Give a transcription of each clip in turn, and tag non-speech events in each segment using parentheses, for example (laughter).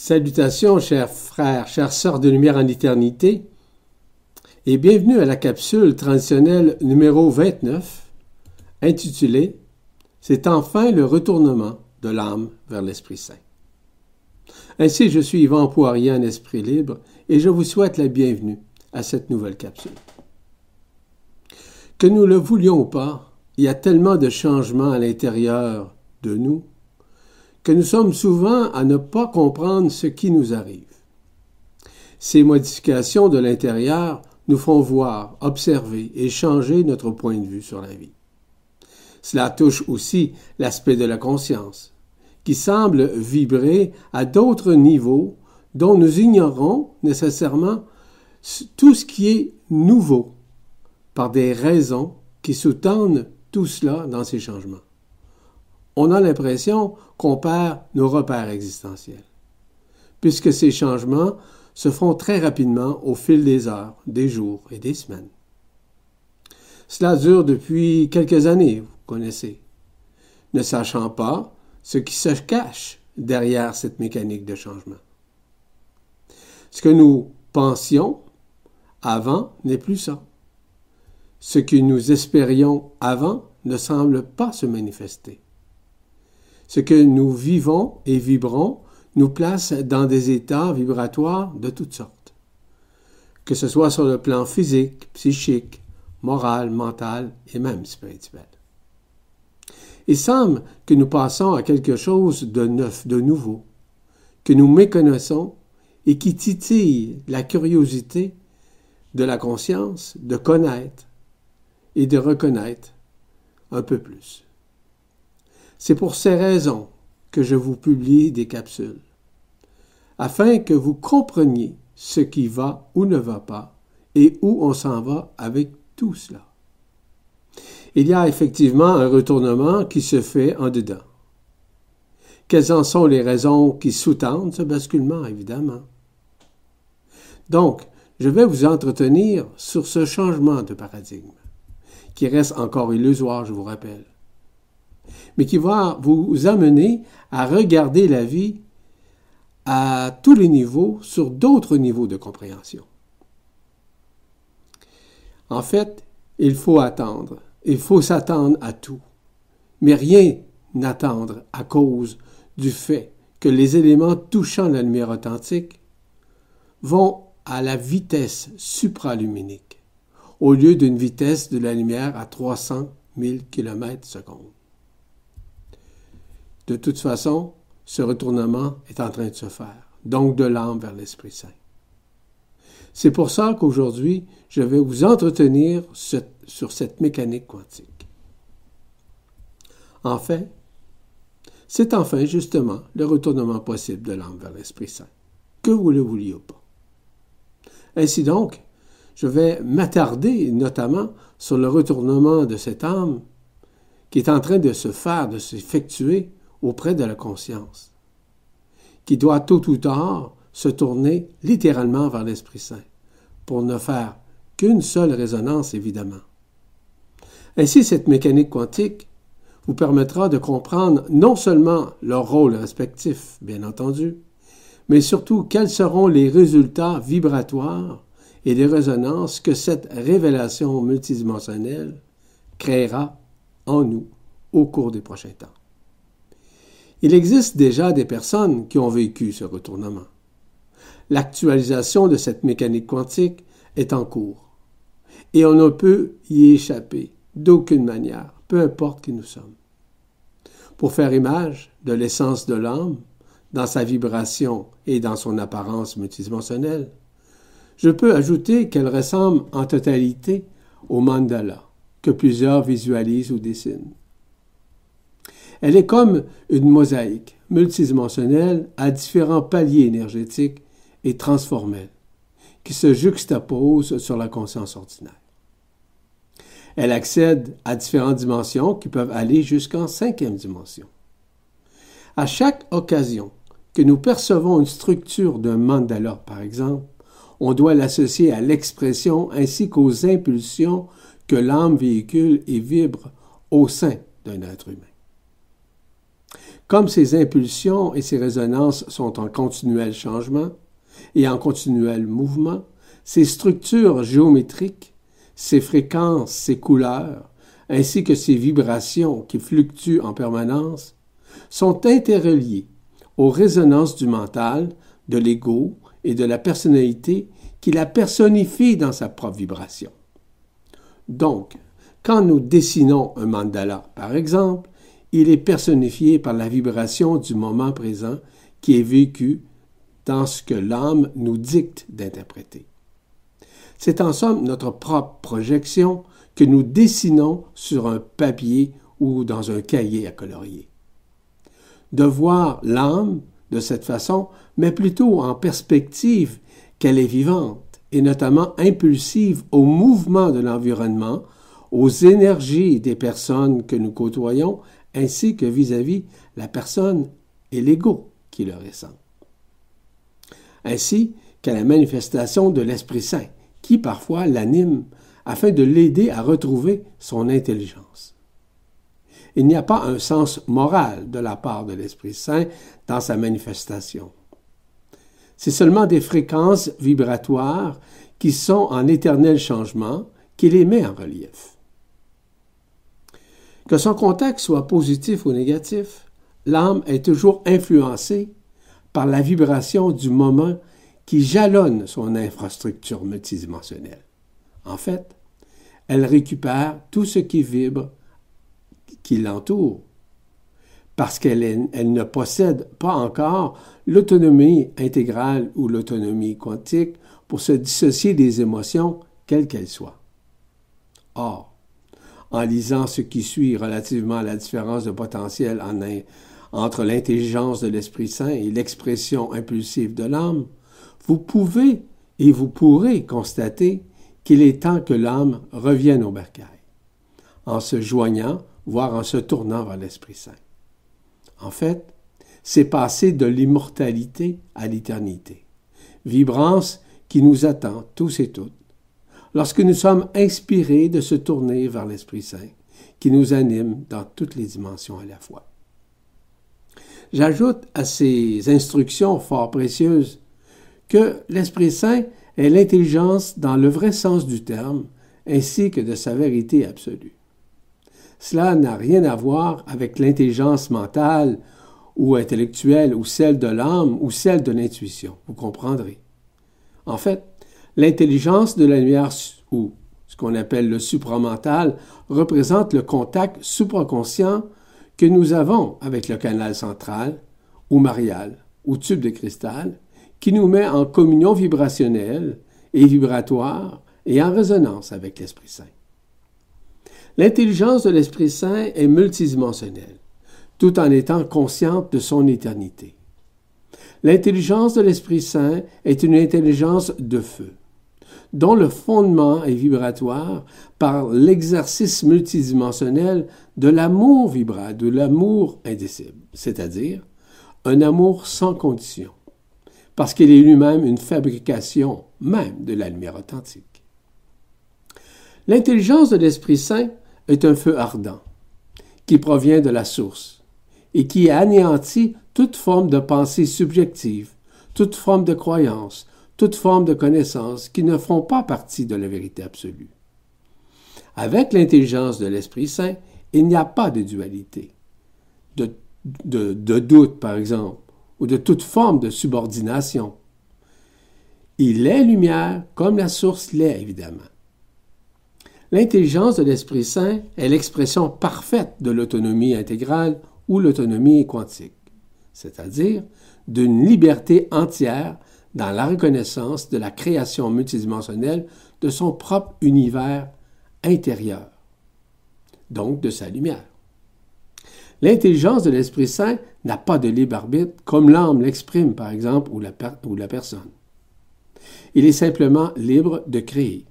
Salutations, chers frères, chères sœurs de lumière en éternité, et bienvenue à la capsule traditionnelle numéro 29, intitulée C'est enfin le retournement de l'âme vers l'Esprit Saint. Ainsi, je suis Yvan Poirier en Esprit Libre, et je vous souhaite la bienvenue à cette nouvelle capsule. Que nous le voulions ou pas, il y a tellement de changements à l'intérieur de nous que nous sommes souvent à ne pas comprendre ce qui nous arrive. Ces modifications de l'intérieur nous font voir, observer et changer notre point de vue sur la vie. Cela touche aussi l'aspect de la conscience, qui semble vibrer à d'autres niveaux dont nous ignorons nécessairement tout ce qui est nouveau, par des raisons qui sous-tendent tout cela dans ces changements on a l'impression qu'on perd nos repères existentiels, puisque ces changements se font très rapidement au fil des heures, des jours et des semaines. Cela dure depuis quelques années, vous connaissez, ne sachant pas ce qui se cache derrière cette mécanique de changement. Ce que nous pensions avant n'est plus ça. Ce que nous espérions avant ne semble pas se manifester. Ce que nous vivons et vibrons nous place dans des états vibratoires de toutes sortes, que ce soit sur le plan physique, psychique, moral, mental et même spirituel. Il semble que nous passons à quelque chose de neuf, de nouveau, que nous méconnaissons et qui titille la curiosité de la conscience de connaître et de reconnaître un peu plus. C'est pour ces raisons que je vous publie des capsules, afin que vous compreniez ce qui va ou ne va pas et où on s'en va avec tout cela. Il y a effectivement un retournement qui se fait en dedans. Quelles en sont les raisons qui sous-tendent ce basculement, évidemment? Donc, je vais vous entretenir sur ce changement de paradigme, qui reste encore illusoire, je vous rappelle mais qui va vous amener à regarder la vie à tous les niveaux, sur d'autres niveaux de compréhension. En fait, il faut attendre, il faut s'attendre à tout, mais rien n'attendre à cause du fait que les éléments touchant la lumière authentique vont à la vitesse supraluminique, au lieu d'une vitesse de la lumière à 300 000 km secondes. De toute façon, ce retournement est en train de se faire, donc de l'âme vers l'Esprit Saint. C'est pour ça qu'aujourd'hui, je vais vous entretenir sur cette mécanique quantique. Enfin, c'est enfin justement le retournement possible de l'âme vers l'Esprit Saint, que vous le vouliez ou pas. Ainsi donc, je vais m'attarder notamment sur le retournement de cette âme qui est en train de se faire, de s'effectuer auprès de la conscience, qui doit tôt ou tard se tourner littéralement vers l'Esprit Saint, pour ne faire qu'une seule résonance, évidemment. Ainsi, cette mécanique quantique vous permettra de comprendre non seulement leur rôle respectif, bien entendu, mais surtout quels seront les résultats vibratoires et les résonances que cette révélation multidimensionnelle créera en nous au cours des prochains temps. Il existe déjà des personnes qui ont vécu ce retournement. L'actualisation de cette mécanique quantique est en cours et on ne peut y échapper d'aucune manière, peu importe qui nous sommes. Pour faire image de l'essence de l'âme, dans sa vibration et dans son apparence multidimensionnelle, je peux ajouter qu'elle ressemble en totalité au mandala que plusieurs visualisent ou dessinent. Elle est comme une mosaïque multidimensionnelle à différents paliers énergétiques et transformels qui se juxtaposent sur la conscience ordinaire. Elle accède à différentes dimensions qui peuvent aller jusqu'en cinquième dimension. À chaque occasion que nous percevons une structure d'un mandala, par exemple, on doit l'associer à l'expression ainsi qu'aux impulsions que l'âme véhicule et vibre au sein d'un être humain. Comme ces impulsions et ces résonances sont en continuel changement et en continuel mouvement, ces structures géométriques, ces fréquences, ces couleurs, ainsi que ces vibrations qui fluctuent en permanence, sont interreliées aux résonances du mental, de l'ego et de la personnalité qui la personnifie dans sa propre vibration. Donc, quand nous dessinons un mandala, par exemple, il est personnifié par la vibration du moment présent qui est vécu dans ce que l'âme nous dicte d'interpréter. C'est en somme notre propre projection que nous dessinons sur un papier ou dans un cahier à colorier. De voir l'âme de cette façon met plutôt en perspective qu'elle est vivante et notamment impulsive au mouvement de l'environnement, aux énergies des personnes que nous côtoyons ainsi que vis-à-vis la personne et l'ego qui le ressent. Ainsi qu'à la manifestation de l'Esprit Saint, qui parfois l'anime afin de l'aider à retrouver son intelligence. Il n'y a pas un sens moral de la part de l'Esprit Saint dans sa manifestation. C'est seulement des fréquences vibratoires qui sont en éternel changement qui les met en relief. Que son contact soit positif ou négatif, l'âme est toujours influencée par la vibration du moment qui jalonne son infrastructure multidimensionnelle. En fait, elle récupère tout ce qui vibre, qui l'entoure, parce qu'elle elle ne possède pas encore l'autonomie intégrale ou l'autonomie quantique pour se dissocier des émotions, quelles qu'elles soient. Or, en lisant ce qui suit relativement à la différence de potentiel entre l'intelligence de l'Esprit Saint et l'expression impulsive de l'âme, vous pouvez et vous pourrez constater qu'il est temps que l'âme revienne au bercail, en se joignant, voire en se tournant vers l'Esprit Saint. En fait, c'est passer de l'immortalité à l'éternité, vibrance qui nous attend tous et toutes lorsque nous sommes inspirés de se tourner vers l'Esprit Saint, qui nous anime dans toutes les dimensions à la fois. J'ajoute à ces instructions fort précieuses que l'Esprit Saint est l'intelligence dans le vrai sens du terme, ainsi que de sa vérité absolue. Cela n'a rien à voir avec l'intelligence mentale ou intellectuelle ou celle de l'âme ou celle de l'intuition, vous comprendrez. En fait, L'intelligence de la lumière, ou ce qu'on appelle le supramental, représente le contact supraconscient que nous avons avec le canal central, ou marial, ou tube de cristal, qui nous met en communion vibrationnelle et vibratoire et en résonance avec l'Esprit Saint. L'intelligence de l'Esprit Saint est multidimensionnelle, tout en étant consciente de son éternité. L'intelligence de l'Esprit Saint est une intelligence de feu dont le fondement est vibratoire par l'exercice multidimensionnel de l'amour vibrant, de l'amour indicible, c'est-à-dire un amour sans condition, parce qu'il est lui-même une fabrication même de la lumière authentique. L'intelligence de l'Esprit Saint est un feu ardent qui provient de la source et qui anéantit toute forme de pensée subjective, toute forme de croyance, toute forme de connaissances qui ne font pas partie de la vérité absolue. Avec l'intelligence de l'Esprit Saint, il n'y a pas de dualité, de, doute, par exemple, ou de toute forme de subordination. Il est lumière comme la source l'est, évidemment. L'intelligence de l'Esprit Saint est l'expression parfaite de l'autonomie intégrale ou l'autonomie quantique, c'est-à-dire d'une liberté entière dans la reconnaissance de la création multidimensionnelle de son propre univers intérieur, donc de sa lumière. L'intelligence de l'Esprit Saint n'a pas de libre arbitre comme l'âme l'exprime, par exemple, ou la, la personne. Il est simplement libre de créer,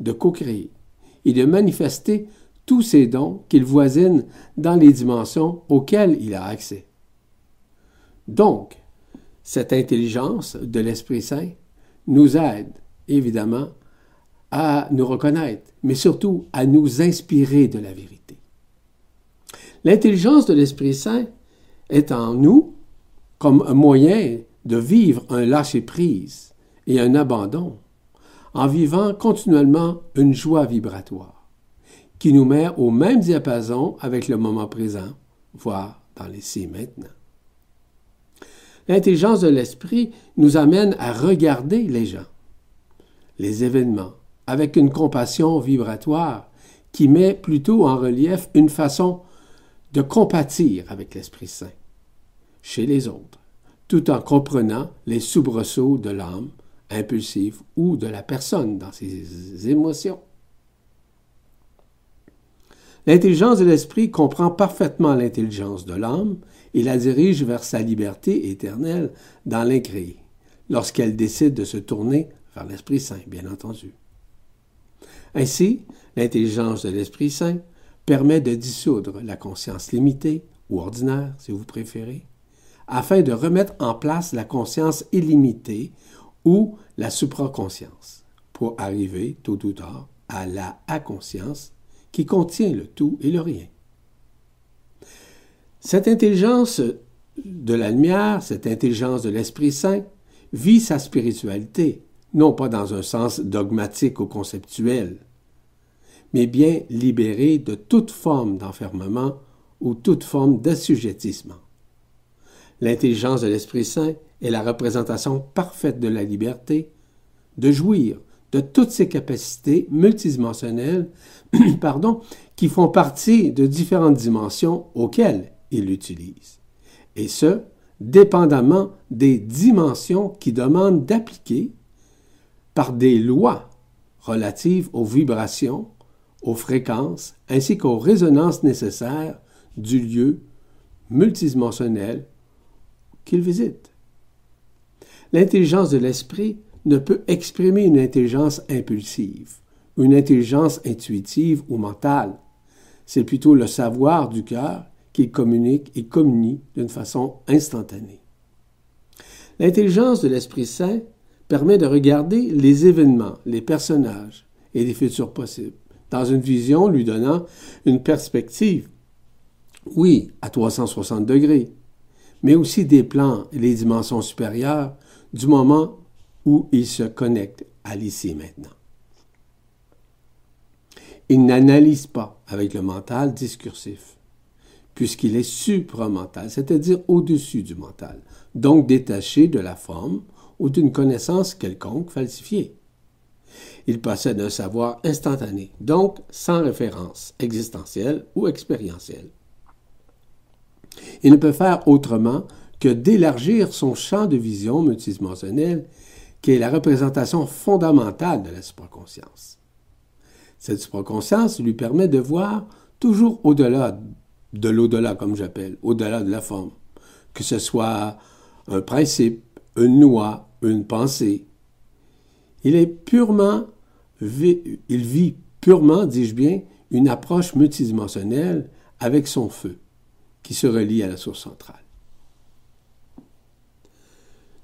de co-créer et de manifester tous ses dons qu'il voisine dans les dimensions auxquelles il a accès. Donc, cette intelligence de l'Esprit Saint nous aide, évidemment, à nous reconnaître, mais surtout à nous inspirer de la vérité. L'intelligence de l'Esprit Saint est en nous comme un moyen de vivre un lâcher-prise et un abandon en vivant continuellement une joie vibratoire qui nous met au même diapason avec le moment présent, voire dans les maintenant. L'intelligence de l'esprit nous amène à regarder les gens, les événements, avec une compassion vibratoire qui met plutôt en relief une façon de compatir avec l'Esprit Saint chez les autres, tout en comprenant les soubresauts de l'âme impulsive ou de la personne dans ses émotions. L'intelligence de l'esprit comprend parfaitement l'intelligence de l'âme et la dirige vers sa liberté éternelle dans l'incréé, lorsqu'elle décide de se tourner vers l'Esprit Saint, bien entendu. Ainsi, l'intelligence de l'Esprit Saint permet de dissoudre la conscience limitée ou ordinaire, si vous préférez, afin de remettre en place la conscience illimitée ou la supraconscience, pour arriver, tôt ou tard, à la inconscience qui contient le tout et le rien. Cette intelligence de la lumière, cette intelligence de l'Esprit Saint, vit sa spiritualité, non pas dans un sens dogmatique ou conceptuel, mais bien libérée de toute forme d'enfermement ou toute forme d'assujettissement. L'intelligence de l'Esprit Saint est la représentation parfaite de la liberté, de jouir de toutes ses capacités multidimensionnelles (clears throat) pardon, qui font partie de différentes dimensions auxquelles il l'utilise. Et ce, dépendamment des dimensions qui demandent d'appliquer par des lois relatives aux vibrations, aux fréquences ainsi qu'aux résonances nécessaires du lieu multidimensionnel qu'il visite. L'intelligence de l'esprit ne peut exprimer une intelligence impulsive, une intelligence intuitive ou mentale. C'est plutôt le savoir du cœur qui communique et communie d'une façon instantanée. L'intelligence de l'Esprit Saint permet de regarder les événements, les personnages et les futurs possibles, dans une vision lui donnant une perspective, oui, à 360 degrés, mais aussi des plans et les dimensions supérieures du moment où il se connecte à l'ici maintenant. Il n'analyse pas avec le mental discursif, puisqu'il est supramental, c'est-à-dire au-dessus du mental, donc détaché de la forme ou d'une connaissance quelconque falsifiée. Il possède un savoir instantané, donc sans référence existentielle ou expérientielle. Il ne peut faire autrement que d'élargir son champ de vision multidimensionnel, qui est la représentation fondamentale de la supraconscience. Cette supraconscience lui permet de voir toujours au-delà de l'au-delà, comme j'appelle, au-delà de la forme, que ce soit un principe, une loi, une pensée. Il est purement, il vit purement, dis-je bien, une approche multidimensionnelle avec son feu, qui se relie à la source centrale.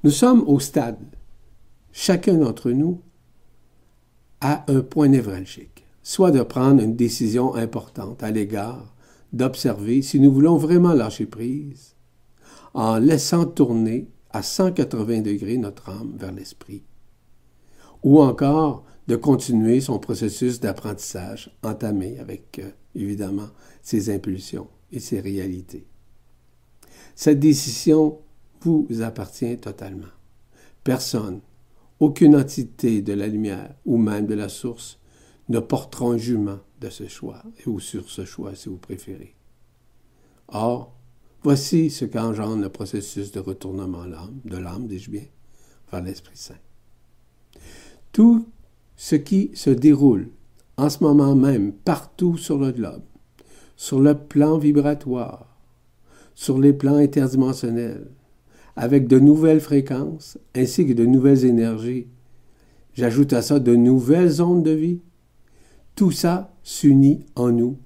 Nous sommes au stade, chacun d'entre nous a un point névralgique, soit de prendre une décision importante à l'égard d'observer si nous voulons vraiment lâcher prise, en laissant tourner à 180 degrés notre âme vers l'esprit, ou encore de continuer son processus d'apprentissage entamé avec, euh, évidemment, ses impulsions et ses réalités. Cette décision vous appartient totalement. Personne, aucune entité de la lumière ou même de la source ne portera un jugement ce choix, ou sur ce choix si vous préférez. Or, voici ce qu'engendre le processus de retournement de l'âme, dis-je bien, vers l'Esprit Saint. Tout ce qui se déroule en ce moment même partout sur le globe, sur le plan vibratoire, sur les plans interdimensionnels, avec de nouvelles fréquences ainsi que de nouvelles énergies. J'ajoute à ça de nouvelles ondes de vie. Tout ça s'unit en nous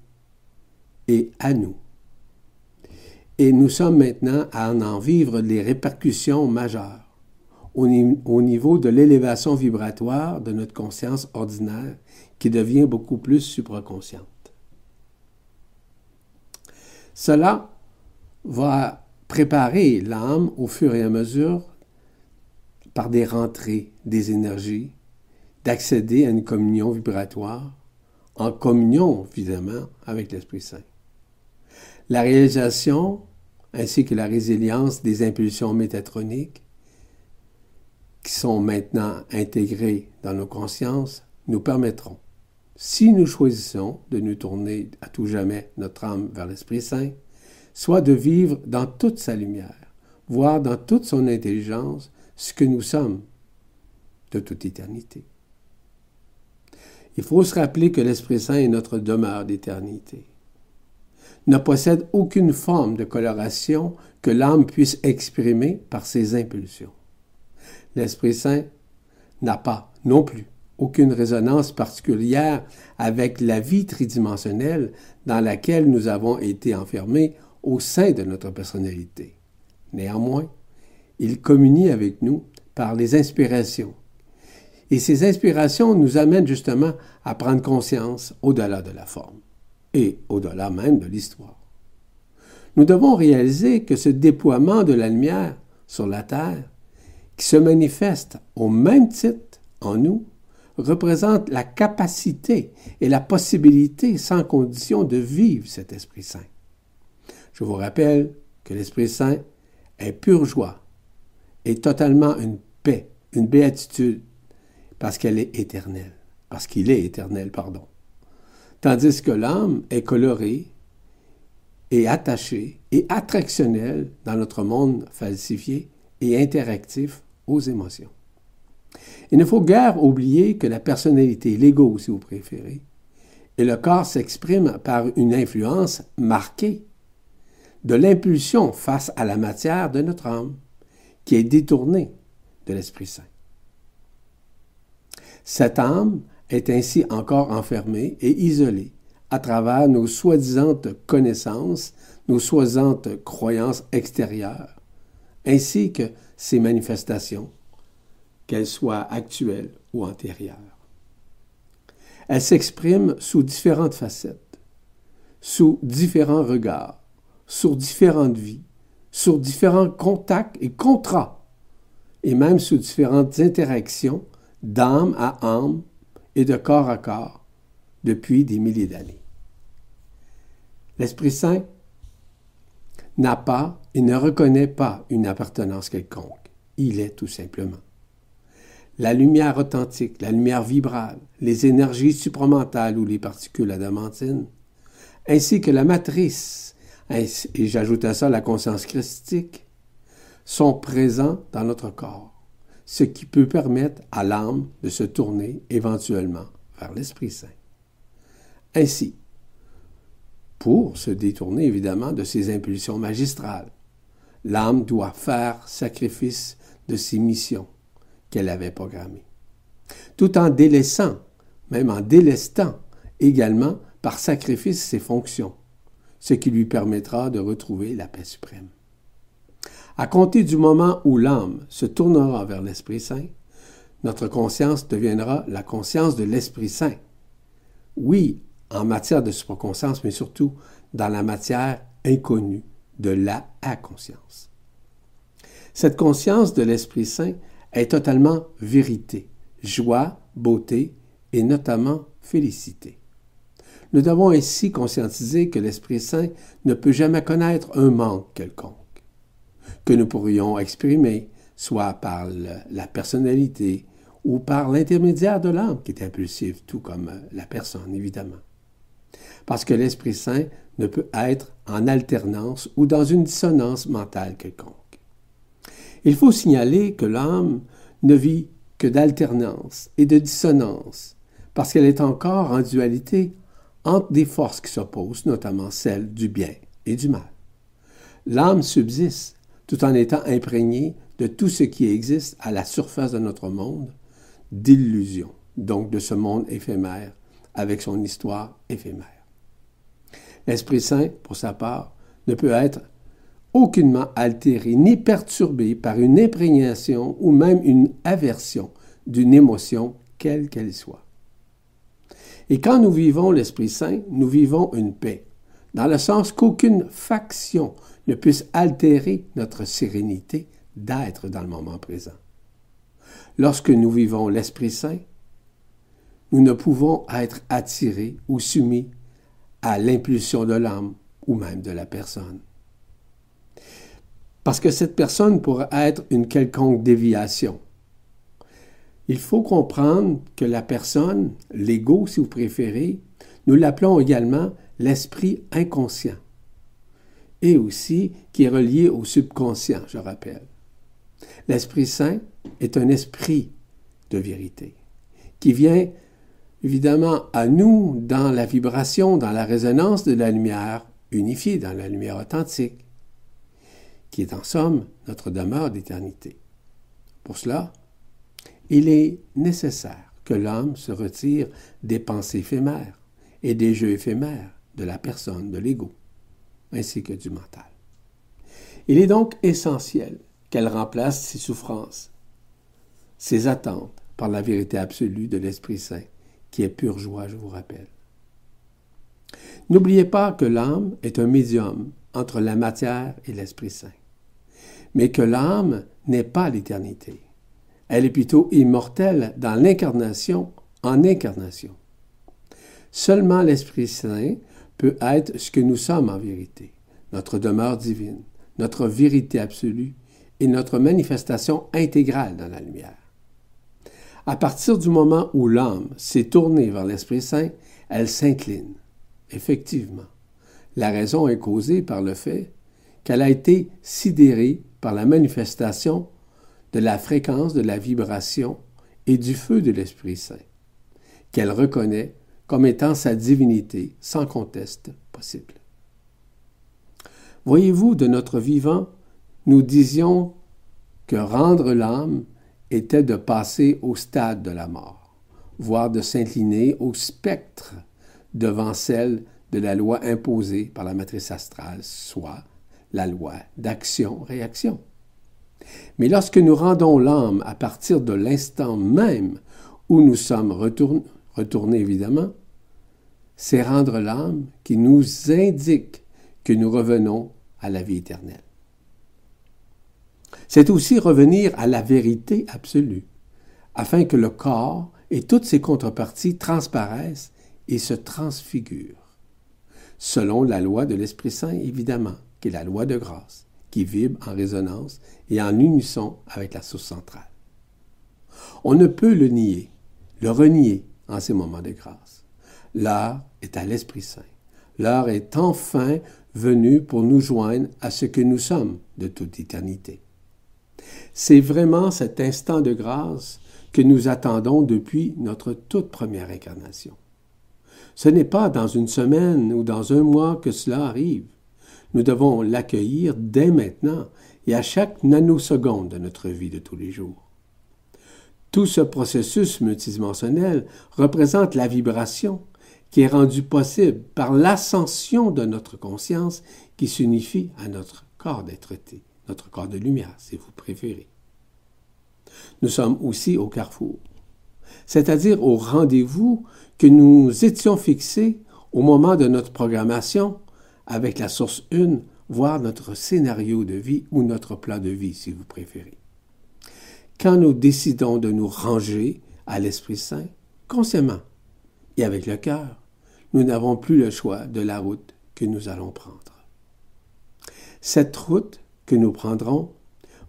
et à nous. Et nous sommes maintenant à en vivre les répercussions majeures au, au niveau de l'élévation vibratoire de notre conscience ordinaire qui devient beaucoup plus supraconsciente. Cela va préparer l'âme au fur et à mesure par des rentrées des énergies, d'accéder à une communion vibratoire, en communion, évidemment, avec l'Esprit Saint. La réalisation, ainsi que la résilience des impulsions métatroniques, qui sont maintenant intégrées dans nos consciences, nous permettront, si nous choisissons de nous tourner à tout jamais notre âme vers l'Esprit Saint, soit de vivre dans toute sa lumière, voir dans toute son intelligence ce que nous sommes de toute éternité. Il faut se rappeler que l'Esprit Saint est notre demeure d'éternité. Ne possède aucune forme de coloration que l'âme puisse exprimer par ses impulsions. L'Esprit Saint n'a pas non plus aucune résonance particulière avec la vie tridimensionnelle dans laquelle nous avons été enfermés au sein de notre personnalité. Néanmoins, il communie avec nous par les inspirations. Et ces inspirations nous amènent justement à prendre conscience au-delà de la forme et au-delà même de l'histoire. Nous devons réaliser que ce déploiement de la lumière sur la Terre, qui se manifeste au même titre en nous, représente la capacité et la possibilité sans condition de vivre cet Esprit Saint. Je vous rappelle que l'Esprit Saint est pure joie et totalement une paix, une béatitude, parce qu'elle est éternelle, parce qu'il est éternel, pardon. Tandis que l'âme est colorée et attachée et attractionnelle dans notre monde falsifié et interactif aux émotions. Il ne faut guère oublier que la personnalité, l'ego si vous préférez, et le corps s'expriment par une influence marquée de l'impulsion face à la matière de notre âme, qui est détournée de l'Esprit Saint. Cette âme est ainsi encore enfermée et isolée à travers nos soi-disant connaissances, nos soi-disant croyances extérieures, ainsi que ses manifestations, qu'elles soient actuelles ou antérieures. Elle s'exprime sous différentes facettes, sous différents regards, sur différentes vies, sur différents contacts et contrats, et même sous différentes interactions d'âme à âme et de corps à corps depuis des milliers d'années. L'Esprit Saint n'a pas et ne reconnaît pas une appartenance quelconque. Il est tout simplement. La lumière authentique, la lumière vibrale, les énergies supramentales ou les particules adamantines, ainsi que la matrice et j'ajoute à ça la conscience christique, sont présents dans notre corps, ce qui peut permettre à l'âme de se tourner éventuellement vers l'Esprit Saint. Ainsi, pour se détourner évidemment de ses impulsions magistrales, l'âme doit faire sacrifice de ses missions qu'elle avait programmées, tout en délaissant, même en délestant également par sacrifice ses fonctions, ce qui lui permettra de retrouver la paix suprême. À compter du moment où l'âme se tournera vers l'Esprit Saint, notre conscience deviendra la conscience de l'Esprit Saint. Oui, en matière de supraconscience, mais surtout dans la matière inconnue de la inconscience. Cette conscience de l'Esprit Saint est totalement vérité, joie, beauté et notamment félicité. Nous devons ainsi conscientiser que l'Esprit Saint ne peut jamais connaître un manque quelconque, que nous pourrions exprimer, soit par la personnalité ou par l'intermédiaire de l'âme qui est impulsive, tout comme la personne, évidemment. Parce que l'Esprit Saint ne peut être en alternance ou dans une dissonance mentale quelconque. Il faut signaler que l'âme ne vit que d'alternance et de dissonance, parce qu'elle est encore en dualité entre des forces qui s'opposent, notamment celles du bien et du mal. L'âme subsiste tout en étant imprégnée de tout ce qui existe à la surface de notre monde, d'illusions, donc de ce monde éphémère, avec son histoire éphémère. L'Esprit Saint, pour sa part, ne peut être aucunement altéré ni perturbé par une imprégnation ou même une aversion d'une émotion, quelle qu'elle soit. Et quand nous vivons l'Esprit Saint, nous vivons une paix, dans le sens qu'aucune faction ne puisse altérer notre sérénité d'être dans le moment présent. Lorsque nous vivons l'Esprit Saint, nous ne pouvons être attirés ou soumis à l'impulsion de l'âme ou même de la personne. Parce que cette personne pourrait être une quelconque déviation. Il faut comprendre que la personne, l'ego si vous préférez, nous l'appelons également l'esprit inconscient et aussi qui est relié au subconscient, je rappelle. L'Esprit Saint est un esprit de vérité qui vient évidemment à nous dans la vibration, dans la résonance de la lumière unifiée, dans la lumière authentique, qui est en somme notre demeure d'éternité. Pour cela, il est nécessaire que l'homme se retire des pensées éphémères et des jeux éphémères de la personne, de l'ego, ainsi que du mental. Il est donc essentiel qu'elle remplace ses souffrances, ses attentes par la vérité absolue de l'Esprit Saint, qui est pure joie, je vous rappelle. N'oubliez pas que l'âme est un médium entre la matière et l'Esprit Saint, mais que l'âme n'est pas l'éternité. Elle est plutôt immortelle dans l'incarnation en incarnation. Seulement l'Esprit Saint peut être ce que nous sommes en vérité, notre demeure divine, notre vérité absolue et notre manifestation intégrale dans la lumière. À partir du moment où l'âme s'est tournée vers l'Esprit Saint, elle s'incline. Effectivement, la raison est causée par le fait qu'elle a été sidérée par la manifestation de la fréquence de la vibration et du feu de l'Esprit Saint, qu'elle reconnaît comme étant sa divinité sans conteste possible. Voyez-vous, de notre vivant, nous disions que rendre l'âme était de passer au stade de la mort, voire de s'incliner au spectre devant celle de la loi imposée par la matrice astrale, soit la loi d'action-réaction. Mais lorsque nous rendons l'âme à partir de l'instant même où nous sommes retournés, retournés évidemment, c'est rendre l'âme qui nous indique que nous revenons à la vie éternelle. C'est aussi revenir à la vérité absolue, afin que le corps et toutes ses contreparties transparaissent et se transfigurent, selon la loi de l'Esprit Saint, évidemment, qui est la loi de grâce, qui vibre en résonance et en unisson avec la source centrale. On ne peut le nier, le renier en ces moments de grâce. L'heure est à l'Esprit Saint. L'heure est enfin venue pour nous joindre à ce que nous sommes de toute éternité. C'est vraiment cet instant de grâce que nous attendons depuis notre toute première incarnation. Ce n'est pas dans une semaine ou dans un mois que cela arrive. Nous devons l'accueillir dès maintenant et à chaque nanoseconde de notre vie de tous les jours. Tout ce processus multidimensionnel représente la vibration qui est rendue possible par l'ascension de notre conscience qui s'unifie à notre corps d'être-té, notre corps de lumière, si vous préférez. Nous sommes aussi au carrefour, c'est-à-dire au rendez-vous que nous étions fixés au moment de notre programmation avec la source une, voire notre scénario de vie ou notre plan de vie, si vous préférez. Quand nous décidons de nous ranger à l'Esprit Saint, consciemment et avec le cœur, nous n'avons plus le choix de la route que nous allons prendre. Cette route que nous prendrons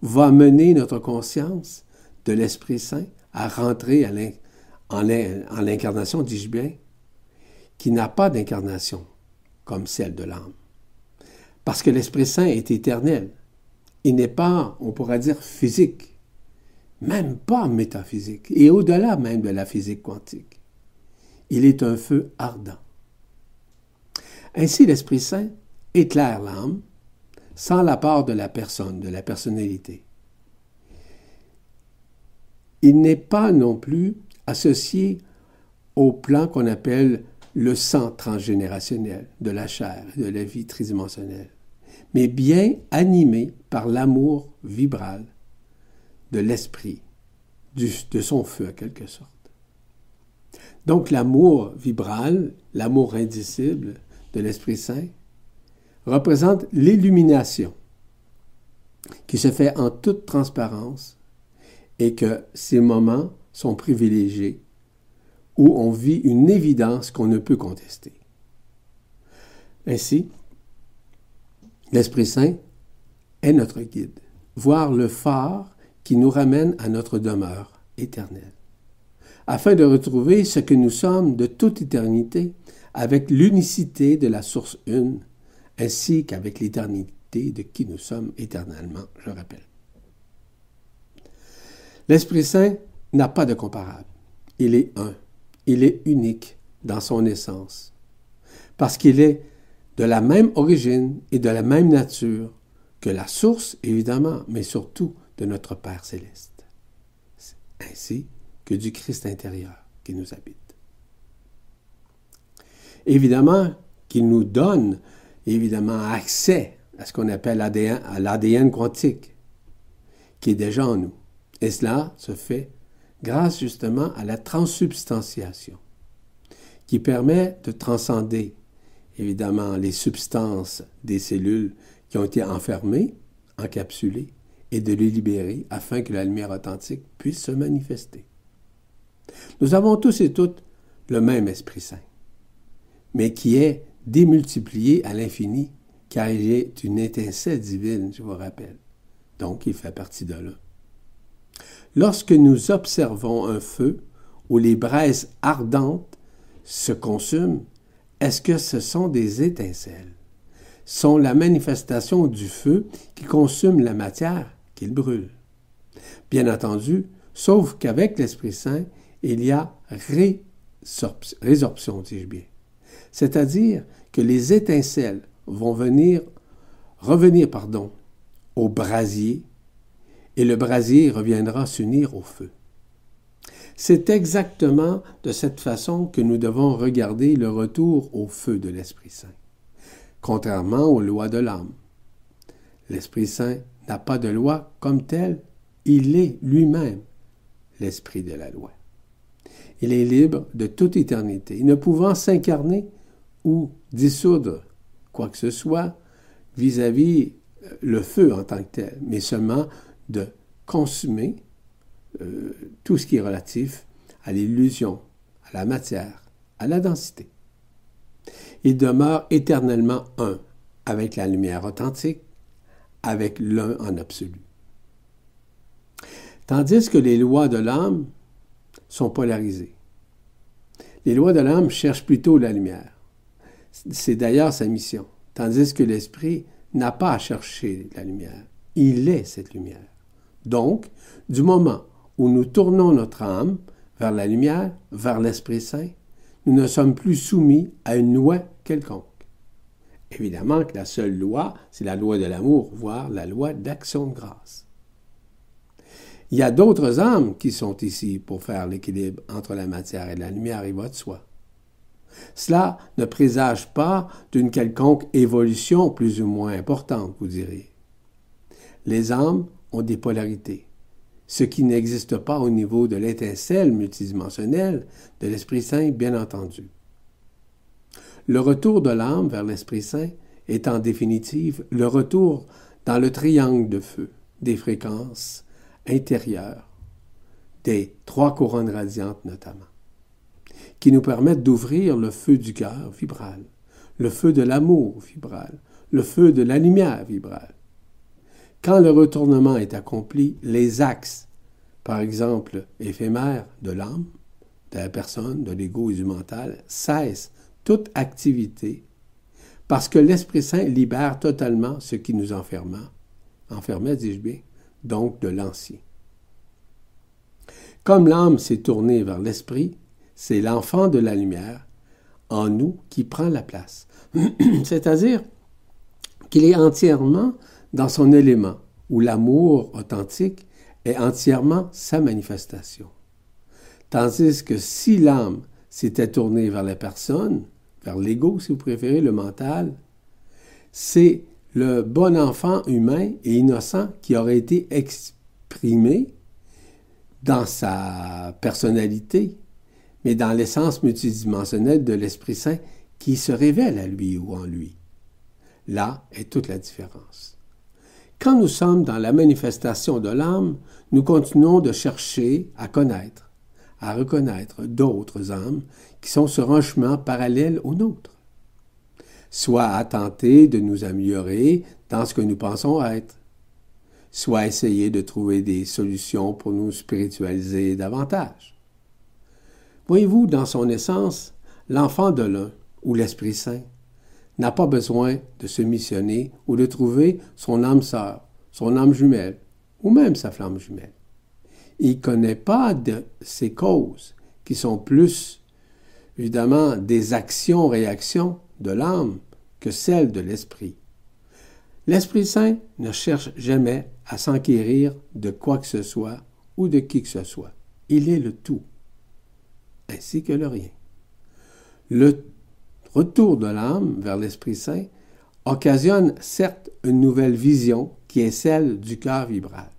va mener notre conscience de l'Esprit Saint à rentrer en l'incarnation, dis-je bien, qui n'a pas d'incarnation comme celle de l'âme. Parce que l'Esprit Saint est éternel. Il n'est pas, on pourrait dire, physique, même pas métaphysique, et au-delà même de la physique quantique. Il est un feu ardent. Ainsi, l'Esprit Saint éclaire l'âme sans la part de la personne, de la personnalité. Il n'est pas non plus associé au plan qu'on appelle le sang transgénérationnel de la chair, de la vie tridimensionnelle, mais bien animé par l'amour vibral de l'esprit, de son feu en quelque sorte. Donc l'amour vibral, l'amour indicible de l'Esprit Saint, représente l'illumination qui se fait en toute transparence et que ces moments sont privilégiés où on vit une évidence qu'on ne peut contester. Ainsi, l'Esprit Saint est notre guide, voire le phare qui nous ramène à notre demeure éternelle, afin de retrouver ce que nous sommes de toute éternité avec l'unicité de la source une, ainsi qu'avec l'éternité de qui nous sommes éternellement, je rappelle. L'Esprit Saint n'a pas de comparable. Il est un. Il est unique dans son essence. Parce qu'il est de la même origine et de la même nature que la source, évidemment, mais surtout de notre Père céleste, ainsi que du Christ intérieur qui nous habite. Évidemment qu'il nous donne évidemment accès à ce qu'on appelle l'ADN quantique, qui est déjà en nous. Et cela se fait grâce justement à la transsubstantiation, qui permet de transcender évidemment les substances des cellules qui ont été enfermées, encapsulées, et de les libérer afin que la lumière authentique puisse se manifester. Nous avons tous et toutes le même Esprit Saint, mais qui est démultiplié à l'infini, car il est une étincelle divine, je vous rappelle. Donc, il fait partie de là. Lorsque nous observons un feu où les braises ardentes se consument, est-ce que ce sont des étincelles? Sont la manifestation du feu qui consume la matière qu'il brûle. Bien entendu, sauf qu'avec l'Esprit Saint, il y a résorption, dis-je bien. C'est-à-dire que les étincelles vont venir, revenir, pardon, au brasier, et le brasier reviendra s'unir au feu. C'est exactement de cette façon que nous devons regarder le retour au feu de l'Esprit Saint, contrairement aux lois de l'âme. L'Esprit Saint n'a pas de loi comme telle, il est lui-même l'Esprit de la loi. Il est libre de toute éternité, ne pouvant s'incarner ou dissoudre quoi que ce soit vis-à-vis euh, le feu en tant que tel, mais seulement de consumer euh, tout ce qui est relatif à l'illusion, à la matière, à la densité. Il demeure éternellement un avec la lumière authentique, avec l'un en absolu. Tandis que les lois de l'âme sont polarisées. Les lois de l'âme cherchent plutôt la lumière. C'est d'ailleurs sa mission. Tandis que l'esprit n'a pas à chercher la lumière. Il est cette lumière. Donc, du moment où nous tournons notre âme vers la lumière, vers l'Esprit Saint, nous ne sommes plus soumis à une loi quelconque. Évidemment que la seule loi, c'est la loi de l'amour, voire la loi d'action de grâce. Il y a d'autres âmes qui sont ici pour faire l'équilibre entre la matière et la lumière, et votre soi. Cela ne présage pas d'une quelconque évolution plus ou moins importante, vous direz. Les âmes ont des polarités ce qui n'existe pas au niveau de l'étincelle multidimensionnelle de l'Esprit Saint, bien entendu. Le retour de l'âme vers l'Esprit Saint est en définitive le retour dans le triangle de feu des fréquences intérieures, des trois couronnes radiantes notamment, qui nous permettent d'ouvrir le feu du cœur vibral, le feu de l'amour vibral, le feu de la lumière vibrale, quand le retournement est accompli, les axes, par exemple éphémères de l'âme, de la personne, de l'ego et du mental, cessent toute activité parce que l'Esprit Saint libère totalement ce qui nous enferma, enfermait, dis-je bien, donc de l'ancien. Comme l'âme s'est tournée vers l'Esprit, c'est l'enfant de la lumière en nous qui prend la place. (clears throat) C'est-à-dire qu'il est entièrement dans son élément, où l'amour authentique est entièrement sa manifestation. Tandis que si l'âme s'était tournée vers la personne, vers l'ego si vous préférez, le mental, c'est le bon enfant humain et innocent qui aurait été exprimé dans sa personnalité, mais dans l'essence multidimensionnelle de l'Esprit Saint qui se révèle à lui ou en lui. Là est toute la différence. Quand nous sommes dans la manifestation de l'âme, nous continuons de chercher à connaître, à reconnaître d'autres âmes qui sont sur un chemin parallèle au nôtre, soit à tenter de nous améliorer dans ce que nous pensons être, soit à essayer de trouver des solutions pour nous spiritualiser davantage. Voyez-vous, dans son essence, l'enfant de l'un, ou l'Esprit Saint, n'a pas besoin de se missionner ou de trouver son âme sœur, son âme jumelle, ou même sa flamme jumelle. Il ne connaît pas de ces causes qui sont plus, évidemment, des actions-réactions de l'âme que celles de l'Esprit. L'Esprit Saint ne cherche jamais à s'enquérir de quoi que ce soit ou de qui que ce soit. Il est le tout, ainsi que le rien. Le retour de l'âme vers l'Esprit Saint occasionne certes une nouvelle vision qui est celle du cœur vibral.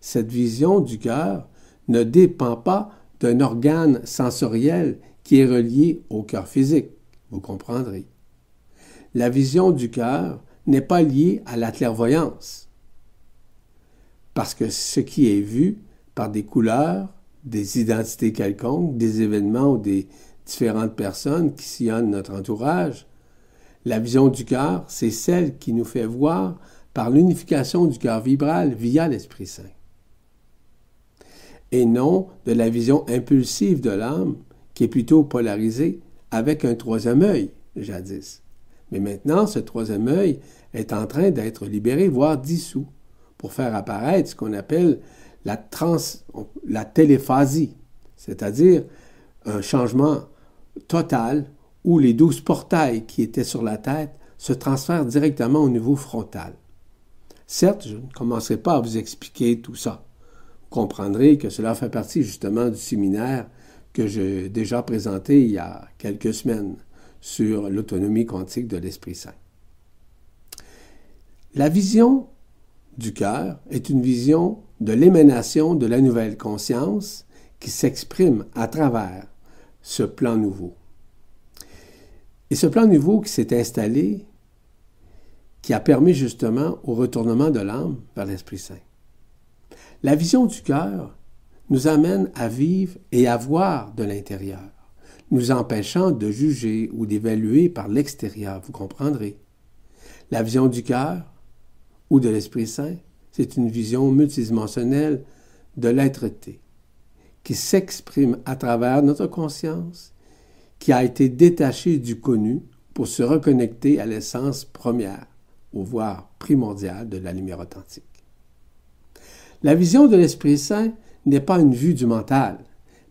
Cette vision du cœur ne dépend pas d'un organe sensoriel qui est relié au cœur physique, vous comprendrez. La vision du cœur n'est pas liée à la clairvoyance, parce que ce qui est vu par des couleurs, des identités quelconques, des événements ou des différentes personnes qui sillonnent notre entourage, la vision du cœur, c'est celle qui nous fait voir par l'unification du cœur vibral via l'Esprit Saint. Et non de la vision impulsive de l'âme, qui est plutôt polarisée avec un troisième œil, jadis. Mais maintenant, ce troisième œil est en train d'être libéré, voire dissous, pour faire apparaître ce qu'on appelle la, la téléphasie, c'est-à-dire un changement total où les douze portails qui étaient sur la tête se transfèrent directement au niveau frontal. Certes, je ne commencerai pas à vous expliquer tout ça. Vous comprendrez que cela fait partie justement du séminaire que j'ai déjà présenté il y a quelques semaines sur l'autonomie quantique de l'Esprit Saint. La vision du cœur est une vision de l'émanation de la nouvelle conscience qui s'exprime à travers ce plan nouveau. Et ce plan nouveau qui s'est installé, qui a permis justement au retournement de l'âme vers l'Esprit Saint. La vision du cœur nous amène à vivre et à voir de l'intérieur, nous empêchant de juger ou d'évaluer par l'extérieur, vous comprendrez. La vision du cœur ou de l'Esprit Saint, c'est une vision multidimensionnelle de l'être-té qui s'exprime à travers notre conscience, qui a été détachée du connu pour se reconnecter à l'essence première, au voir primordial de la lumière authentique. La vision de l'Esprit Saint n'est pas une vue du mental,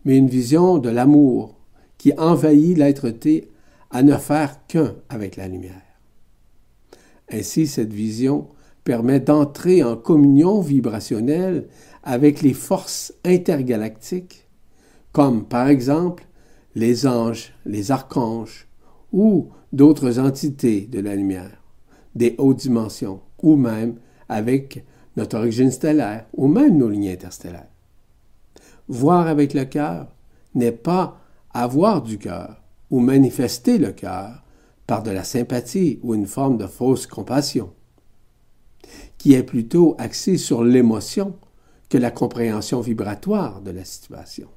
mais une vision de l'amour qui envahit l'être-té à ne faire qu'un avec la lumière. Ainsi, cette vision permet d'entrer en communion vibrationnelle avec les forces intergalactiques, comme par exemple les anges, les archanges ou d'autres entités de la lumière, des hautes dimensions, ou même avec notre origine stellaire, ou même nos lignes interstellaires. Voir avec le cœur n'est pas avoir du cœur ou manifester le cœur par de la sympathie ou une forme de fausse compassion, qui est plutôt axée sur l'émotion que la compréhension vibratoire de la situation.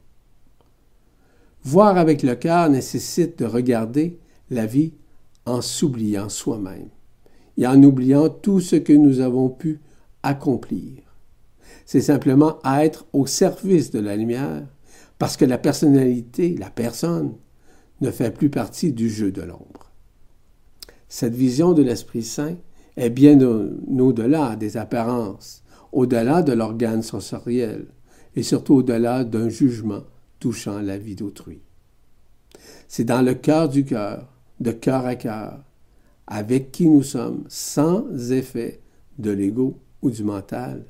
Voir avec le cœur nécessite de regarder la vie en s'oubliant soi-même et en oubliant tout ce que nous avons pu accomplir. C'est simplement être au service de la lumière parce que la personnalité, la personne, ne fait plus partie du jeu de l'ombre. Cette vision de l'Esprit Saint est bien au-delà des apparences au-delà de l'organe sensoriel et surtout au-delà d'un jugement touchant la vie d'autrui. C'est dans le cœur du cœur, de cœur à cœur, avec qui nous sommes, sans effet de l'ego ou du mental,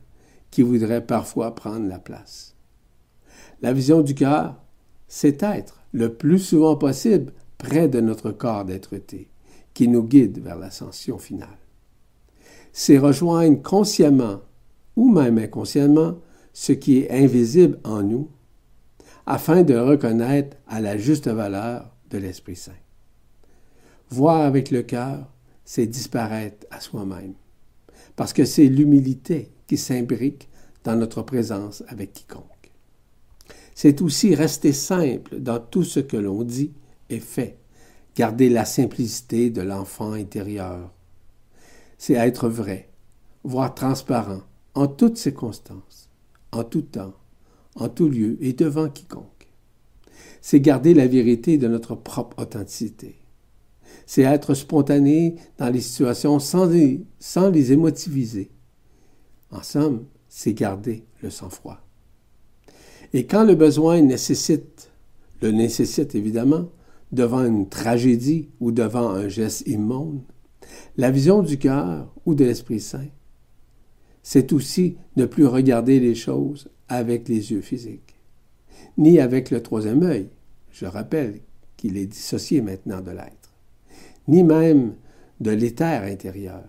qui voudrait parfois prendre la place. La vision du cœur, c'est être le plus souvent possible près de notre corps d'être-té, qui nous guide vers l'ascension finale. C'est rejoindre consciemment ou même inconsciemment ce qui est invisible en nous, afin de reconnaître à la juste valeur de l'Esprit Saint. Voir avec le cœur, c'est disparaître à soi-même. Parce que c'est l'humilité qui s'imbrique dans notre présence avec quiconque. C'est aussi rester simple dans tout ce que l'on dit et fait, garder la simplicité de l'enfant intérieur. C'est être vrai, voire transparent, en toutes circonstances, en tout temps, en tout lieu et devant quiconque. C'est garder la vérité de notre propre authenticité. C'est être spontané dans les situations sans les, sans les émotiviser. En somme, c'est garder le sang-froid. Et quand le besoin nécessite, le nécessite évidemment, devant une tragédie ou devant un geste immonde, la vision du cœur ou de l'Esprit Saint, c'est aussi ne plus regarder les choses avec les yeux physiques, ni avec le troisième œil. Je rappelle qu'il est dissocié maintenant de l'être, ni même de l'éther intérieur,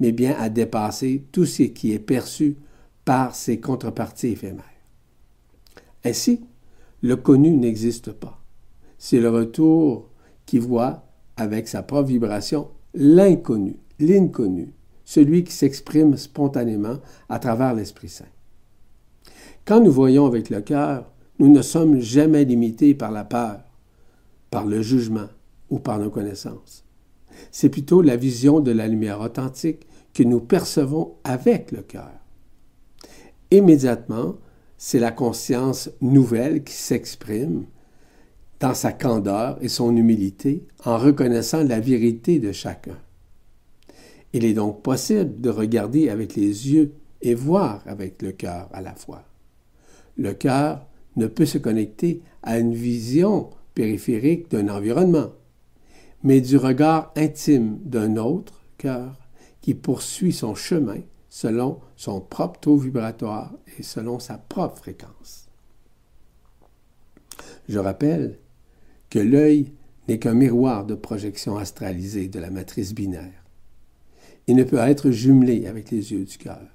mais bien à dépasser tout ce qui est perçu par ses contreparties éphémères. Ainsi, le connu n'existe pas. C'est le retour qui voit avec sa propre vibration l'inconnu, l'inconnu, celui qui s'exprime spontanément à travers l'Esprit Saint. Quand nous voyons avec le cœur, nous ne sommes jamais limités par la peur, par le jugement ou par nos connaissances. C'est plutôt la vision de la lumière authentique que nous percevons avec le cœur. Immédiatement, c'est la conscience nouvelle qui s'exprime dans sa candeur et son humilité en reconnaissant la vérité de chacun. Il est donc possible de regarder avec les yeux et voir avec le cœur à la fois. Le cœur ne peut se connecter à une vision périphérique d'un environnement, mais du regard intime d'un autre cœur qui poursuit son chemin selon son propre taux vibratoire et selon sa propre fréquence. Je rappelle que l'œil n'est qu'un miroir de projection astralisée de la matrice binaire. Il ne peut être jumelé avec les yeux du cœur.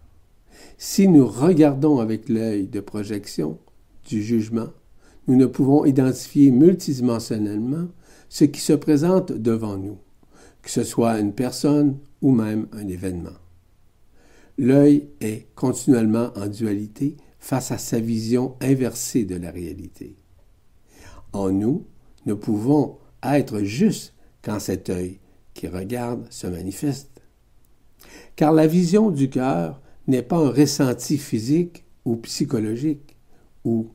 Si nous regardons avec l'œil de projection du jugement, nous ne pouvons identifier multidimensionnellement ce qui se présente devant nous, que ce soit une personne ou même un événement. L'œil est continuellement en dualité face à sa vision inversée de la réalité. En nous, nous pouvons être juste quand cet œil qui regarde se manifeste. Car la vision du cœur n'est pas un ressenti physique ou psychologique ou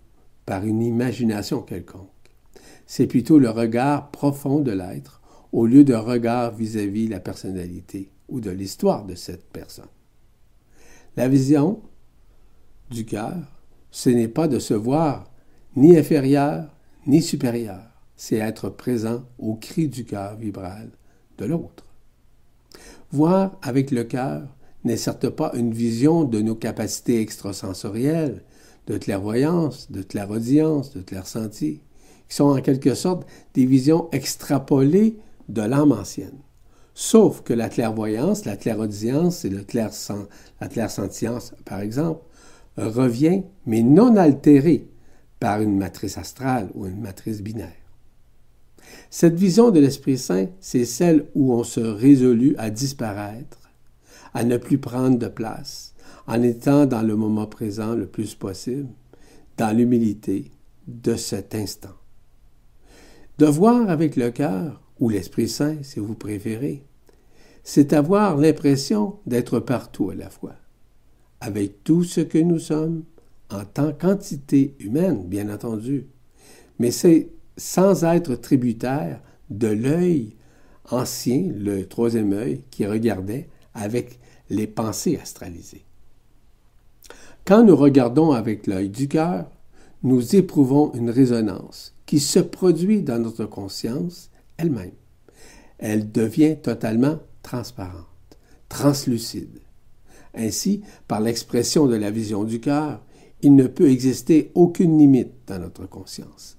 par une imagination quelconque. C'est plutôt le regard profond de l'être au lieu d'un regard vis-à-vis la personnalité ou de l'histoire de cette personne. La vision du cœur, ce n'est pas de se voir ni inférieur ni supérieur, c'est être présent au cri du cœur vibral de l'autre. Voir avec le cœur n'est certes pas une vision de nos capacités extrasensorielles, de clairvoyance, de clairaudience, de clairsenti, qui sont en quelque sorte des visions extrapolées de l'âme ancienne. Sauf que la clairvoyance, la clairaudience et le la clairsentience, par exemple, revient, mais non altérée par une matrice astrale ou une matrice binaire. Cette vision de l'Esprit Saint, c'est celle où on se résolut à disparaître, à ne plus prendre de place, en étant dans le moment présent le plus possible, dans l'humilité de cet instant. De voir avec le cœur, ou l'Esprit Saint si vous préférez, c'est avoir l'impression d'être partout à la fois, avec tout ce que nous sommes, en tant qu'entité humaine, bien entendu, mais c'est sans être tributaire de l'œil ancien, le troisième œil, qui regardait avec les pensées astralisées. Quand nous regardons avec l'œil du cœur, nous éprouvons une résonance se produit dans notre conscience elle-même. Elle devient totalement transparente, translucide. Ainsi, par l'expression de la vision du cœur, il ne peut exister aucune limite dans notre conscience,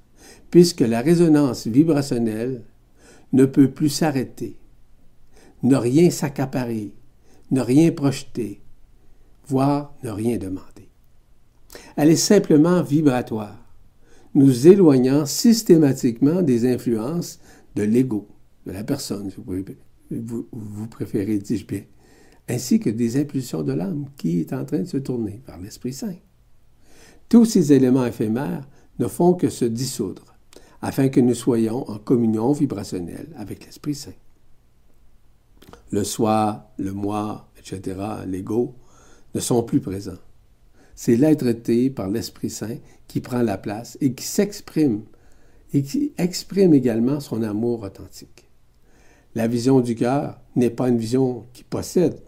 puisque la résonance vibrationnelle ne peut plus s'arrêter, ne rien s'accaparer, ne rien projeter, voire ne rien demander. Elle est simplement vibratoire, nous éloignant systématiquement des influences de l'ego, de la personne, si vous préférez, dis-je bien, ainsi que des impulsions de l'âme qui est en train de se tourner vers l'Esprit Saint. Tous ces éléments éphémères ne font que se dissoudre, afin que nous soyons en communion vibrationnelle avec l'Esprit Saint. Le soi, le moi, etc., l'ego, ne sont plus présents. C'est l'être-té par l'Esprit Saint qui prend la place et qui s'exprime, et qui exprime également son amour authentique. La vision du cœur n'est pas une vision qui possède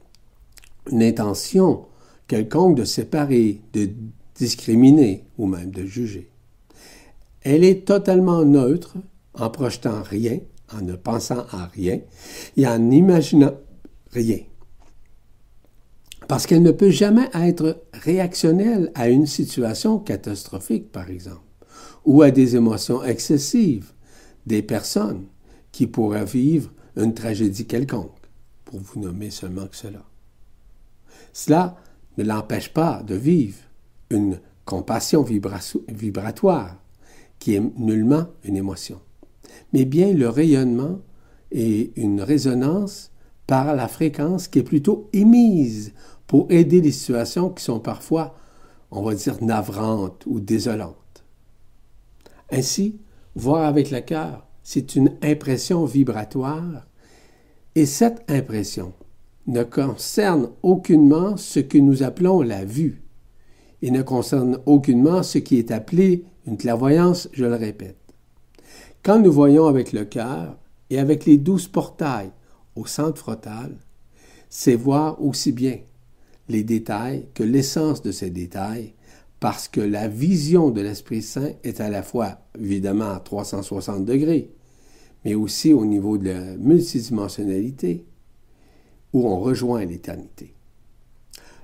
une intention quelconque de séparer, de discriminer ou même de juger. Elle est totalement neutre en projetant rien, en ne pensant à rien et en imaginant rien. Parce qu'elle ne peut jamais être réactionnelle à une situation catastrophique, par exemple, ou à des émotions excessives des personnes qui pourraient vivre une tragédie quelconque, pour vous nommer seulement que cela. Cela ne l'empêche pas de vivre une compassion vibratoire, qui est nullement une émotion, mais bien le rayonnement et une résonance par la fréquence qui est plutôt émise pour aider les situations qui sont parfois, on va dire, navrantes ou désolantes. Ainsi, voir avec le cœur, c'est une impression vibratoire, et cette impression ne concerne aucunement ce que nous appelons la vue, et ne concerne aucunement ce qui est appelé une clairvoyance, je le répète. Quand nous voyons avec le cœur et avec les douze portails au centre frontal, c'est voir aussi bien les détails que l'essence de ces détails, parce que la vision de l'Esprit Saint est à la fois, évidemment, à 360 degrés, mais aussi au niveau de la multidimensionnalité, où on rejoint l'éternité.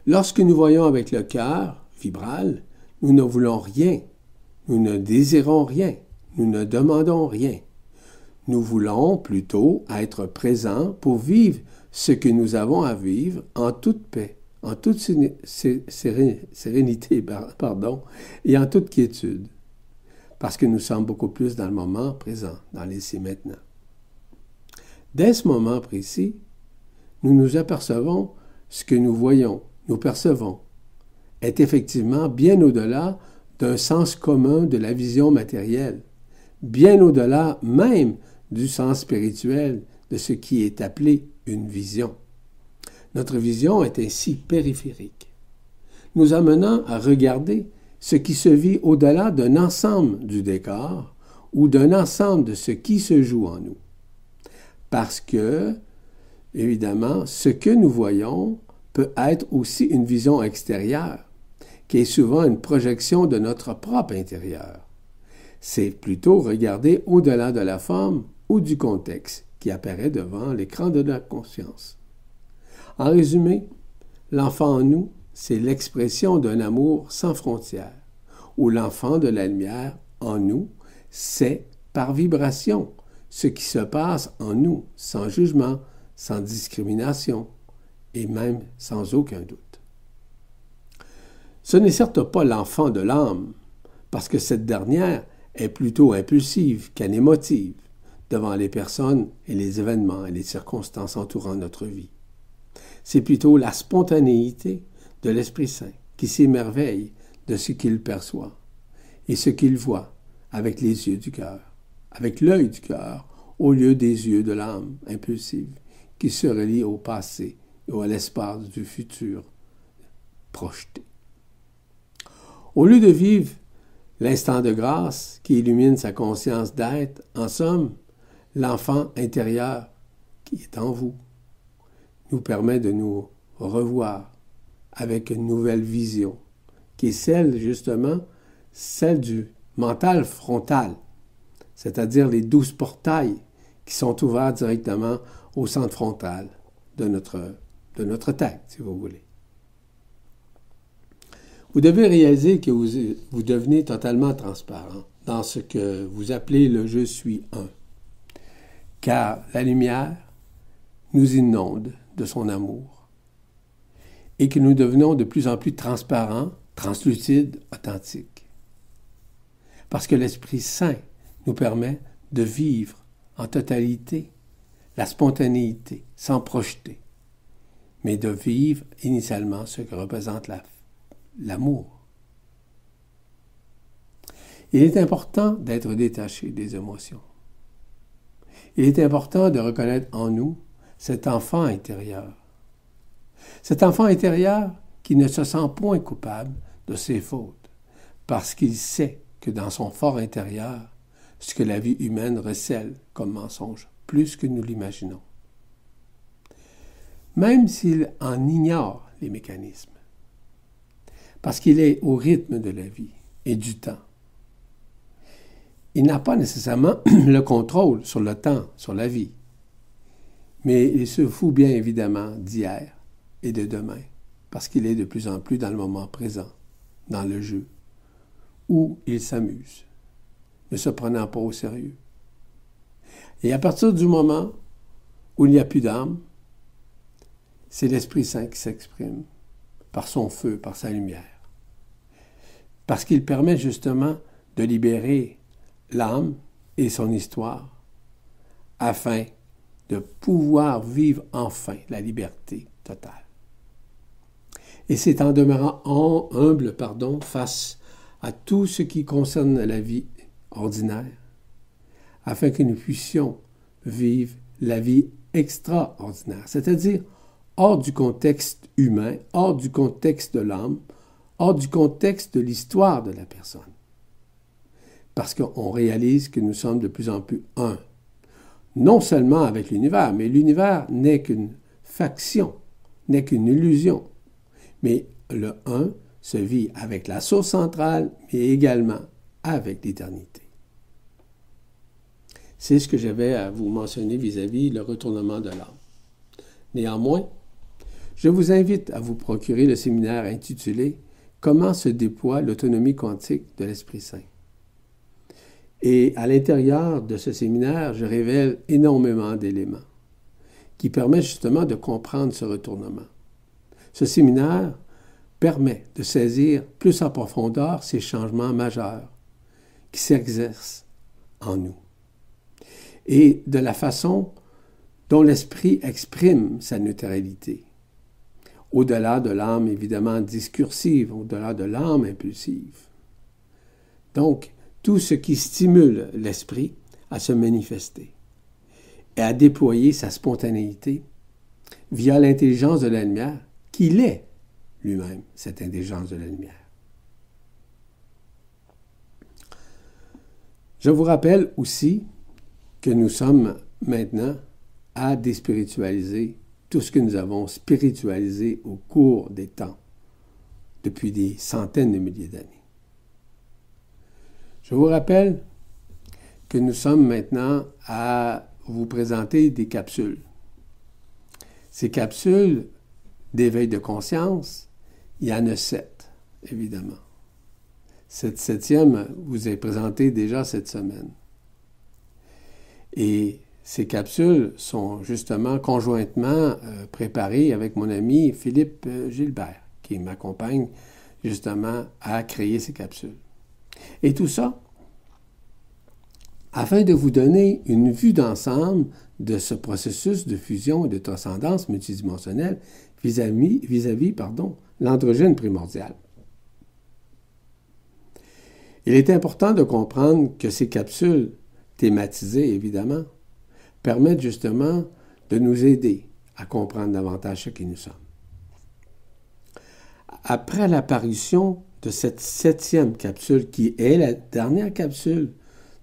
Lorsque nous voyons avec le cœur vibral, nous ne voulons rien, nous ne désirons rien, nous ne demandons rien. Nous voulons plutôt être présents pour vivre ce que nous avons à vivre en toute paix en toute sérénité pardon, et en toute quiétude, parce que nous sommes beaucoup plus dans le moment présent, dans l'ici maintenant. Dès ce moment précis, nous nous apercevons ce que nous voyons, nous percevons, est effectivement bien au-delà d'un sens commun de la vision matérielle, bien au-delà même du sens spirituel de ce qui est appelé une vision. Notre vision est ainsi périphérique, nous amenant à regarder ce qui se vit au-delà d'un ensemble du décor ou d'un ensemble de ce qui se joue en nous. Parce que, évidemment, ce que nous voyons peut être aussi une vision extérieure, qui est souvent une projection de notre propre intérieur. C'est plutôt regarder au-delà de la forme ou du contexte qui apparaît devant l'écran de notre conscience. En résumé, l'enfant en nous, c'est l'expression d'un amour sans frontières, ou l'enfant de la lumière en nous, c'est par vibration ce qui se passe en nous, sans jugement, sans discrimination, et même sans aucun doute. Ce n'est certes pas l'enfant de l'âme, parce que cette dernière est plutôt impulsive qu'elle émotive devant les personnes et les événements et les circonstances entourant notre vie. C'est plutôt la spontanéité de l'Esprit Saint qui s'émerveille de ce qu'il perçoit et ce qu'il voit avec les yeux du cœur, avec l'œil du cœur, au lieu des yeux de l'âme impulsive qui se relie au passé ou à l'espace du futur projeté. Au lieu de vivre l'instant de grâce qui illumine sa conscience d'être, en somme, l'enfant intérieur qui est en vous, nous permet de nous revoir avec une nouvelle vision, qui est celle, justement, celle du mental frontal, c'est-à-dire les douze portails qui sont ouverts directement au centre frontal de notre, de notre tête, si vous voulez. Vous devez réaliser que vous, vous devenez totalement transparent dans ce que vous appelez le je suis un, car la lumière nous inonde de son amour et que nous devenons de plus en plus transparents, translucides, authentiques. Parce que l'Esprit Saint nous permet de vivre en totalité la spontanéité, sans projeter, mais de vivre initialement ce que représente l'amour. Il est important d'être détaché des émotions. Il est important de reconnaître en nous cet enfant intérieur. Cet enfant intérieur qui ne se sent point coupable de ses fautes, parce qu'il sait que dans son fort intérieur, ce que la vie humaine recèle comme mensonge, plus que nous l'imaginons. Même s'il en ignore les mécanismes, parce qu'il est au rythme de la vie et du temps. Il n'a pas nécessairement (clears throat) le contrôle sur le temps, sur la vie, mais il se fout bien évidemment d'hier et de demain, parce qu'il est de plus en plus dans le moment présent, dans le jeu, où il s'amuse, ne se prenant pas au sérieux. Et à partir du moment où il n'y a plus d'âme, c'est l'Esprit Saint qui s'exprime par son feu, par sa lumière. Parce qu'il permet justement de libérer l'âme et son histoire afin de pouvoir vivre enfin la liberté totale. Et c'est en demeurant humble pardon, face à tout ce qui concerne la vie ordinaire, afin que nous puissions vivre la vie extraordinaire, c'est-à-dire hors du contexte humain, hors du contexte de l'âme, hors du contexte de l'histoire de la personne. Parce qu'on réalise que nous sommes de plus en plus un, non seulement avec l'univers, mais l'univers n'est qu'une faction, n'est qu'une illusion. Mais le un se vit avec la source centrale, mais également avec l'éternité. C'est ce que j'avais à vous mentionner vis-à-vis le retournement de l'âme. Néanmoins, je vous invite à vous procurer le séminaire intitulé Comment se déploie l'autonomie quantique de l'Esprit Saint. Et à l'intérieur de ce séminaire, je révèle énormément d'éléments qui permettent justement de comprendre ce retournement. Ce séminaire permet de saisir plus en profondeur ces changements majeurs qui s'exercent en nous et de la façon dont l'esprit exprime sa neutralité, au-delà de l'âme évidemment discursive, au-delà de l'âme impulsive. Donc, tout ce qui stimule l'esprit à se manifester et à déployer sa spontanéité via l'intelligence de la lumière, qu'il est lui-même, cette intelligence de la lumière. Je vous rappelle aussi que nous sommes maintenant à déspiritualiser tout ce que nous avons spiritualisé au cours des temps, depuis des centaines de milliers d'années. Je vous rappelle que nous sommes maintenant à vous présenter des capsules. Ces capsules d'éveil de conscience, il y en a sept, évidemment. Cette septième vous est présentée déjà cette semaine. Et ces capsules sont justement conjointement euh, préparées avec mon ami Philippe euh, Gilbert, qui m'accompagne justement à créer ces capsules. Et tout ça afin de vous donner une vue d'ensemble de ce processus de fusion et de transcendance multidimensionnelle vis-à-vis, pardon, l'androgène primordial. Il est important de comprendre que ces capsules thématisés, évidemment, permettent justement de nous aider à comprendre davantage ce qui nous sommes. Après l'apparition de cette septième capsule, qui est la dernière capsule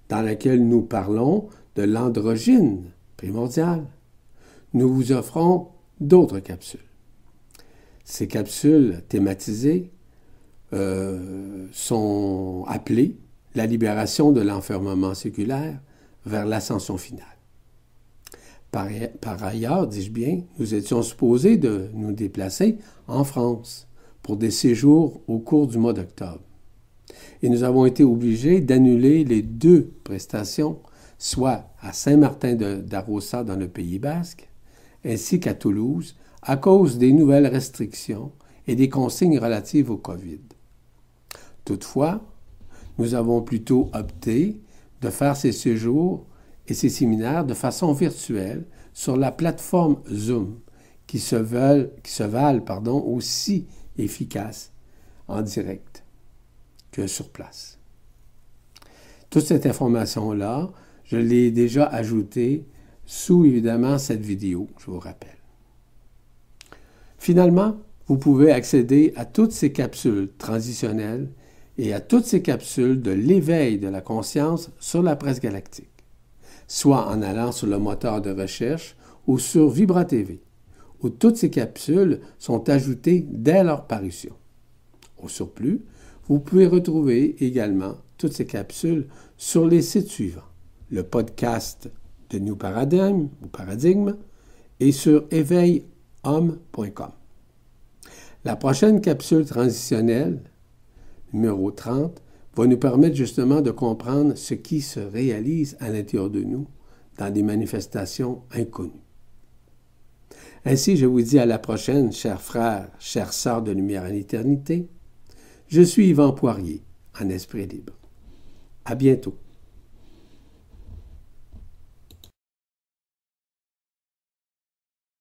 dans laquelle nous parlons de l'androgyne primordiale, nous vous offrons d'autres capsules. Ces capsules thématisées euh, sont appelées la libération de l'enfermement séculaire vers l'ascension finale. Par ailleurs, dis-je bien, nous étions supposés de nous déplacer en France pour des séjours au cours du mois d'octobre. Et nous avons été obligés d'annuler les deux prestations, soit à Saint-Martin d'Arossa dans le Pays basque, ainsi qu'à Toulouse, à cause des nouvelles restrictions et des consignes relatives au COVID. Toutefois, nous avons plutôt opté de faire ces séjours et ces séminaires de façon virtuelle sur la plateforme Zoom, qui se veulent, qui se valent pardon, aussi efficaces en direct que sur place. Toute cette information-là, je l'ai déjà ajoutée sous évidemment cette vidéo, je vous rappelle. Finalement, vous pouvez accéder à toutes ces capsules transitionnelles et à toutes ces capsules de l'éveil de la conscience sur la presse galactique, soit en allant sur le moteur de recherche ou sur Vibra TV, où toutes ces capsules sont ajoutées dès leur parution. Au surplus, vous pouvez retrouver également toutes ces capsules sur les sites suivants le podcast de New Paradigm ou Paradigme et sur éveilhomme.com. La prochaine capsule transitionnelle, numéro 30, va nous permettre justement de comprendre ce qui se réalise à l'intérieur de nous dans des manifestations inconnues. Ainsi, je vous dis à la prochaine, chers frères, chères sœurs de lumière en éternité. Je suis Yvan Poirier, en esprit libre. À bientôt.